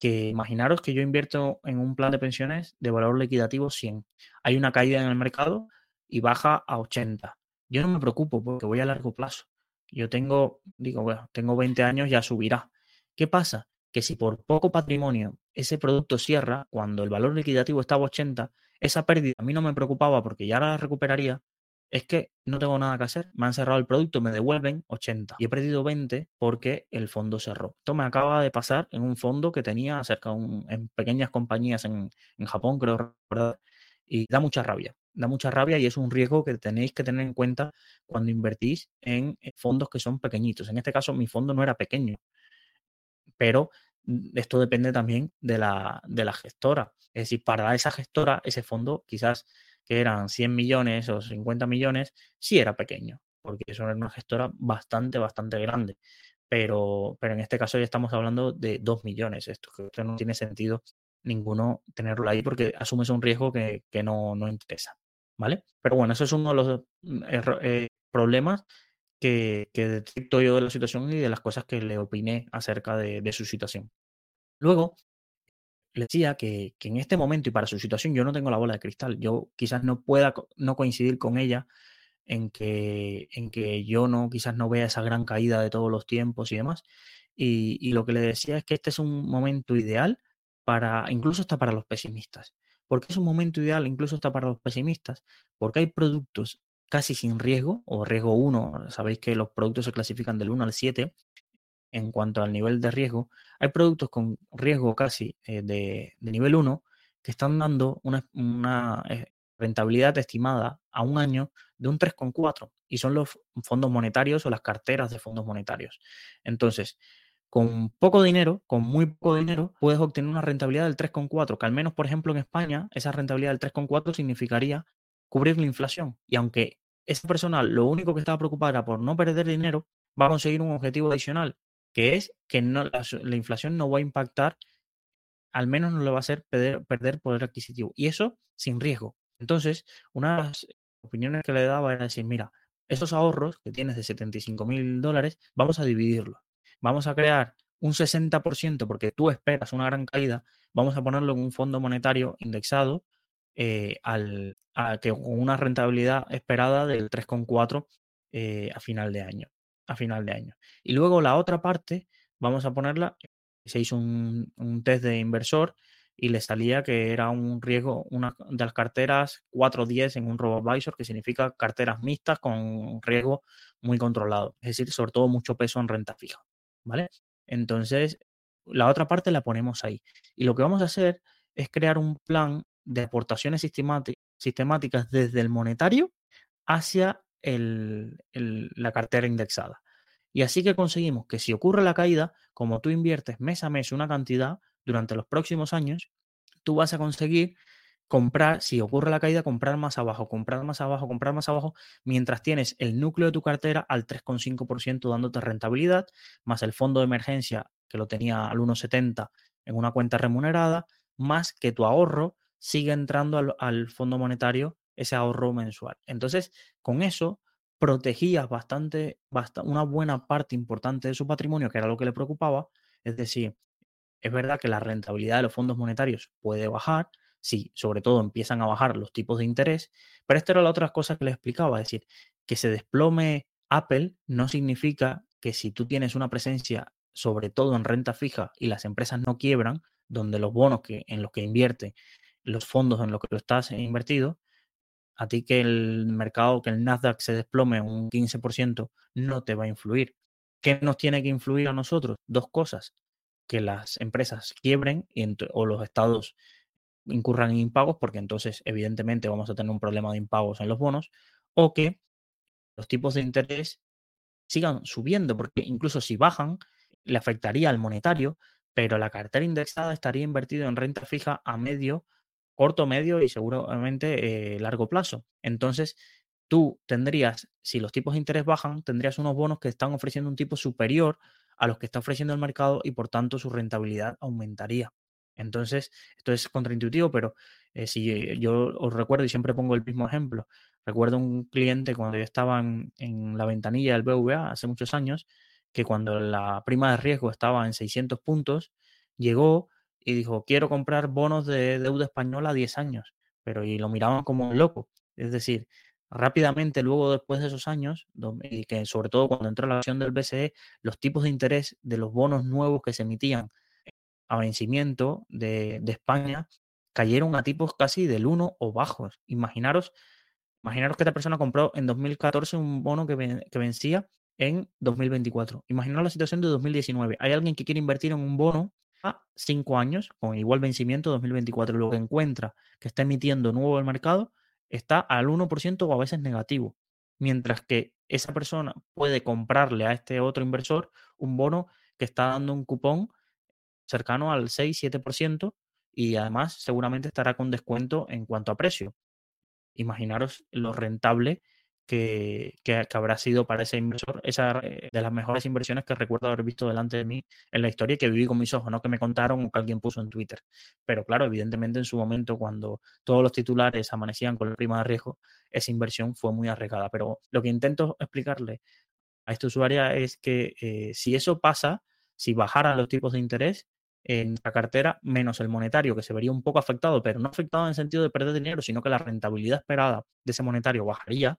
que imaginaros que yo invierto en un plan de pensiones de valor liquidativo 100. Hay una caída en el mercado y baja a 80. Yo no me preocupo porque voy a largo plazo. Yo tengo, digo, bueno, tengo 20 años, ya subirá. ¿Qué pasa? Que si por poco patrimonio ese producto cierra cuando el valor liquidativo estaba 80, esa pérdida a mí no me preocupaba porque ya la recuperaría, es que no tengo nada que hacer, me han cerrado el producto, me devuelven 80 y he perdido 20 porque el fondo cerró. Esto me acaba de pasar en un fondo que tenía cerca un, en pequeñas compañías en, en Japón, creo, ¿verdad? y da mucha rabia, da mucha rabia y es un riesgo que tenéis que tener en cuenta cuando invertís en fondos que son pequeñitos. En este caso, mi fondo no era pequeño, pero esto depende también de la, de la gestora. Es decir, para esa gestora, ese fondo quizás que eran 100 millones o 50 millones, sí era pequeño, porque eso era una gestora bastante, bastante grande. Pero, pero en este caso ya estamos hablando de 2 millones. Esto que no tiene sentido ninguno tenerlo ahí porque asumes un riesgo que, no, no, interesa. ¿Vale? Pero bueno, eso es uno de los mm, eh, problemas que, que, detecto yo de la situación y de las cosas que le opiné acerca de, de su situación. Luego, le decía que, que, en este momento y para su situación yo no tengo la bola de cristal. Yo quizás no pueda no coincidir con ella en que, en que yo no, quizás no vea esa gran caída de todos los tiempos y demás. Y, y lo que le decía es que este es un momento ideal para, incluso está para los pesimistas. ¿Por qué es un momento ideal? Incluso está para los pesimistas, porque hay productos casi sin riesgo, o riesgo 1, sabéis que los productos se clasifican del 1 al 7, en cuanto al nivel de riesgo, hay productos con riesgo casi eh, de, nivel 1 que están dando una, eh, rentabilidad estimada a un año de un 3,4 y son los fondos monetarios o las carteras de fondos monetarios. Entonces, con poco dinero, con muy poco dinero, puedes obtener una rentabilidad del 3,4, que al menos, por ejemplo, en España, esa rentabilidad del 3,4 significaría cubrir la inflación. Y aunque esa persona lo único que estaba preocupada por no perder dinero, va a conseguir un objetivo adicional, que es que no, la, inflación no va a impactar, al menos no le va a hacer perder, poder adquisitivo. Y eso sin riesgo. Entonces, una de las opiniones que le daba era decir, mira, esos ahorros que tienes de 75 mil dólares, vamos a dividirlos. Vamos a crear un 60% porque tú esperas una gran caída, vamos a ponerlo en un fondo monetario indexado eh, al, a que con una rentabilidad esperada del 3,4 eh, a final de año a final de año. Y luego la otra parte, vamos a ponerla, se hizo un, test de inversor y le salía que era un riesgo, una de las carteras 410 en un RoboAdvisor, que significa carteras mixtas con riesgo muy controlado, es decir, sobre todo mucho peso en renta fija, ¿vale? Entonces, la otra parte la ponemos ahí. Y lo que vamos a hacer es crear un plan de aportaciones sistemáticas desde el monetario hacia la cartera indexada. Y así que conseguimos que si ocurre la caída, como tú inviertes mes a mes una cantidad durante los próximos años, tú vas a conseguir comprar, si ocurre la caída, comprar más abajo, comprar más abajo, comprar más abajo, mientras tienes el núcleo de tu cartera al 3,5% dándote rentabilidad, más el fondo de emergencia que lo tenía al 1,70 en una cuenta remunerada, más que tu ahorro sigue entrando al, fondo monetario ese ahorro mensual. Entonces, con eso protegías bastante, una buena parte importante de su patrimonio, que era lo que le preocupaba. Es decir, es verdad que la rentabilidad de los fondos monetarios puede bajar, si sobre todo empiezan a bajar los tipos de interés, pero esta era la otra cosa que le explicaba, es decir, que se desplome Apple no significa que si tú tienes una presencia sobre todo en renta fija y las empresas no quiebran, donde los bonos que, en los que invierte, los fondos en los que tú estás invertido, a ti que el mercado, que el Nasdaq se desplome un 15%, no te va a influir. ¿Qué nos tiene que influir a nosotros? Dos cosas. Que las empresas quiebren o los estados incurran en impagos, porque entonces evidentemente vamos a tener un problema de impagos en los bonos, o que los tipos de interés sigan subiendo, porque incluso si bajan, le afectaría al monetario, pero la cartera indexada estaría invertida en renta fija a medio corto, medio y seguramente eh, largo plazo. Entonces, tú tendrías, si los tipos de interés bajan, tendrías unos bonos que están ofreciendo un tipo superior a los que está ofreciendo el mercado y por tanto su rentabilidad aumentaría. Entonces, esto es contraintuitivo, pero eh, si yo os recuerdo y siempre pongo el mismo ejemplo, recuerdo un cliente cuando yo estaba en, en la ventanilla del BVA hace muchos años, que cuando la prima de riesgo estaba en 600 puntos, llegó y dijo, quiero comprar bonos de deuda española a 10 años, pero y lo miraban como un loco. Es decir, rápidamente luego después de esos años, y que sobre todo cuando entró la acción del BCE, los tipos de interés de los bonos nuevos que se emitían a vencimiento de, España cayeron a tipos casi del 1 o bajos. Imaginaros, imaginaros que esta persona compró en 2014 un bono que, que vencía en 2024. Imaginaros la situación de 2019. Hay alguien que quiere invertir en un bono a 5 años con igual vencimiento 2024. Lo que encuentra que está emitiendo nuevo el mercado está al 1% o a veces negativo. Mientras que esa persona puede comprarle a este otro inversor un bono que está dando un cupón cercano al 6-7% y además seguramente estará con descuento en cuanto a precio. Imaginaros lo rentable que, habrá sido para ese inversor, esa eh, de las mejores inversiones que recuerdo haber visto delante de mí en la historia que viví con mis ojos, no que me contaron o que alguien puso en Twitter. Pero claro, evidentemente en su momento, cuando todos los titulares amanecían con el prima de riesgo, esa inversión fue muy arriesgada. Pero lo que intento explicarle a esta usuaria es que eh, si eso pasa, si bajaran los tipos de interés, en la cartera, menos el monetario, que se vería un poco afectado, pero no afectado en el sentido de perder dinero, sino que la rentabilidad esperada de ese monetario bajaría,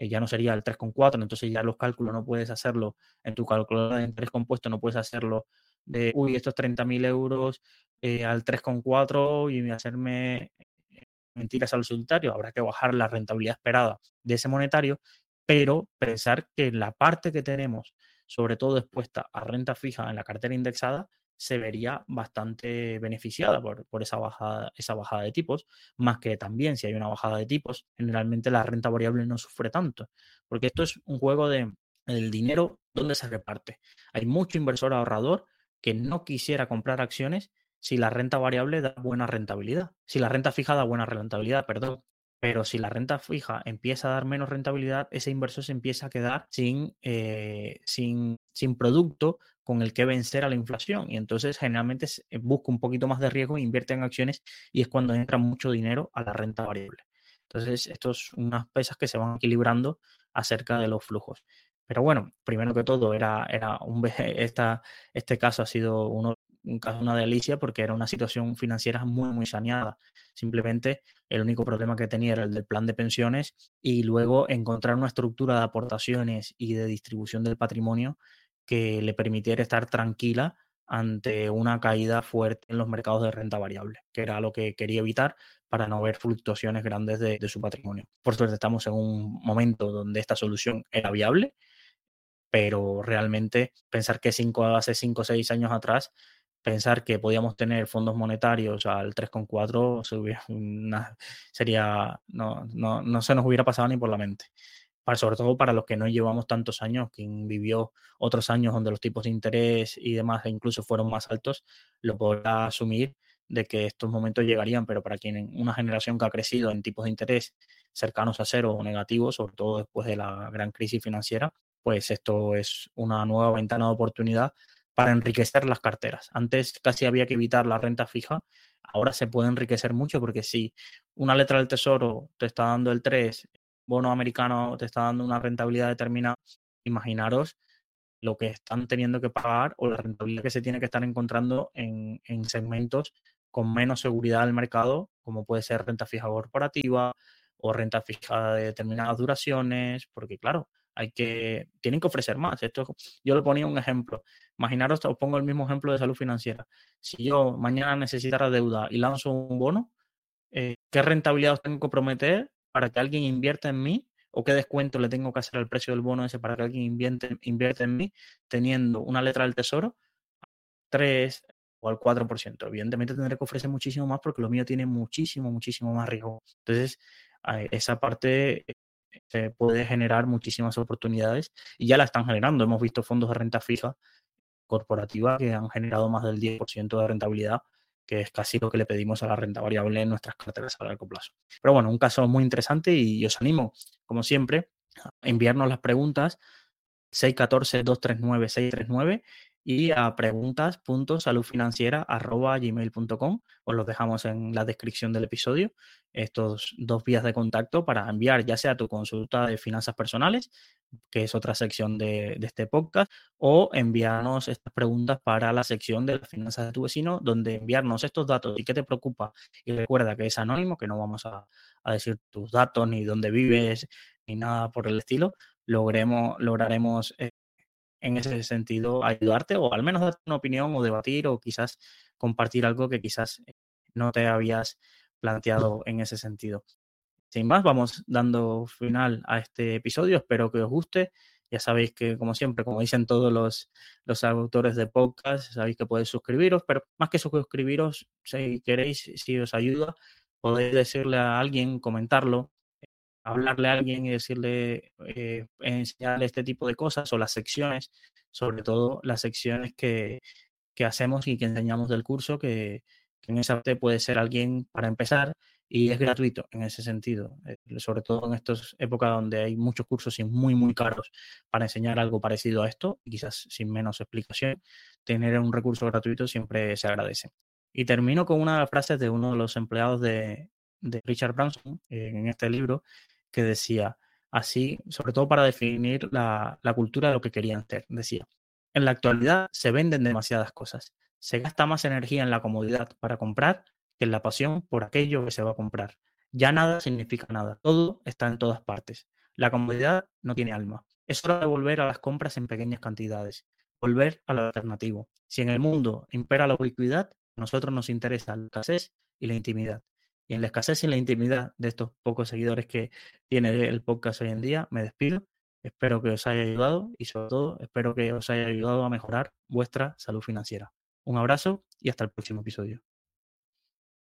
eh, ya no sería el 3,4, entonces ya los cálculos no puedes hacerlo en tu calculadora de interés compuesto, no puedes hacerlo de, uy, estos 30.000 euros eh, al 3,4 y hacerme eh, mentiras al solitario, habrá que bajar la rentabilidad esperada de ese monetario, pero pensar que la parte que tenemos, sobre todo expuesta a renta fija en la cartera indexada, se vería bastante beneficiada por, por, esa, bajada, esa bajada de tipos, más que también si hay una bajada de tipos, generalmente la renta variable no sufre tanto, porque esto es un juego de el dinero donde se reparte. Hay mucho inversor ahorrador que no quisiera comprar acciones si la renta variable da buena rentabilidad, si la renta fija da buena rentabilidad, perdón. Pero si la renta fija empieza a dar menos rentabilidad, ese inversor se empieza a quedar sin, eh, sin, sin producto con el que vencer a la inflación. Y entonces generalmente eh, busca un poquito más de riesgo invierte en acciones y es cuando entra mucho dinero a la renta variable. Entonces, esto es unas pesas que se van equilibrando acerca de los flujos. Pero bueno, primero que todo, era, era un, esta, este caso ha sido uno, un caso, una delicia porque era una situación financiera muy, muy saneada. Simplemente el único problema que tenía era el del plan de pensiones y luego encontrar una estructura de aportaciones y de distribución del patrimonio que le permitiera estar tranquila ante una caída fuerte en los mercados de renta variable, que era lo que quería evitar para no ver fluctuaciones grandes de, su patrimonio. Por suerte estamos en un momento donde esta solución era viable, pero realmente pensar que cinco, hace 5 o 6 años atrás, pensar que podíamos tener fondos monetarios al 3,4 sería, no, no, no se nos hubiera pasado ni por la mente sobre todo para los que no llevamos tantos años, quien vivió otros años donde los tipos de interés y demás incluso fueron más altos, lo podrá asumir de que estos momentos llegarían, pero para quien una generación que ha crecido en tipos de interés cercanos a cero o negativos, sobre todo después de la gran crisis financiera, pues esto es una nueva ventana de oportunidad para enriquecer las carteras. Antes casi había que evitar la renta fija, ahora se puede enriquecer mucho porque si una letra del tesoro te está dando el 3 bono americano te está dando una rentabilidad determinada, imaginaros lo que están teniendo que pagar o la rentabilidad que se tiene que estar encontrando en, segmentos con menos seguridad del mercado, como puede ser renta fija corporativa o renta fija de determinadas duraciones, porque claro, hay que, tienen que ofrecer más. Esto, yo le ponía un ejemplo. Imaginaros, os pongo el mismo ejemplo de salud financiera. Si yo mañana necesitara deuda y lanzo un bono, eh, ¿qué rentabilidad os tengo que prometer para que alguien invierta en mí o qué descuento le tengo que hacer al precio del bono ese para que alguien invierte, en mí teniendo una letra del tesoro 3 o al 4%. Evidentemente tendré que ofrecer muchísimo más porque lo mío tiene muchísimo, muchísimo más riesgo. Entonces, esa parte eh, se puede generar muchísimas oportunidades y ya la están generando. Hemos visto fondos de renta fija corporativa que han generado más del 10% de rentabilidad que es casi lo que le pedimos a la renta variable en nuestras carteras a largo plazo. Pero bueno, un caso muy interesante y os animo, como siempre, a enviarnos las preguntas 614-239-639 y a preguntas.saludfinanciera.gmail.com. Os los dejamos en la descripción del episodio, estos dos vías de contacto para enviar ya sea tu consulta de finanzas personales, que es otra sección de, este podcast, o enviarnos estas preguntas para la sección de las finanzas de tu vecino, donde enviarnos estos datos y qué te preocupa. Y recuerda que es anónimo, que no vamos a, decir tus datos, ni dónde vives, ni nada por el estilo. Logremos, lograremos... Eh, en ese sentido ayudarte o al menos darte una opinión o debatir o quizás compartir algo que quizás no te habías planteado en ese sentido. Sin más, vamos dando final a este episodio. Espero que os guste. Ya sabéis que, como siempre, como dicen todos los, los autores de podcast, sabéis que podéis suscribiros, pero más que suscribiros, si queréis, si os ayuda, podéis decirle a alguien, comentarlo, hablarle a alguien y decirle, eh, enseñarle este tipo de cosas o las secciones, sobre todo las secciones que, que hacemos y que enseñamos del curso, que, que en esa parte puede ser alguien para empezar y es gratuito en ese sentido, eh, sobre todo en estas épocas donde hay muchos cursos y muy, muy caros para enseñar algo parecido a esto, quizás sin menos explicación, tener un recurso gratuito siempre se agradece. Y termino con una frase de uno de los empleados de, de Richard Branson en este libro, que decía así, sobre todo para definir la, cultura de lo que querían hacer, decía, en la actualidad se venden demasiadas cosas, se gasta más energía en la comodidad para comprar que en la pasión por aquello que se va a comprar. Ya nada significa nada, todo está en todas partes. La comodidad no tiene alma. Es hora de volver a las compras en pequeñas cantidades, volver a lo alternativo. Si en el mundo impera la ubicuidad, a nosotros nos interesa la escasez y la intimidad. Y en la escasez y la intimidad de estos pocos seguidores que tiene el podcast hoy en día, me despido. Espero que os haya ayudado y sobre todo espero que os haya ayudado a mejorar vuestra salud financiera. Un abrazo y hasta el próximo episodio.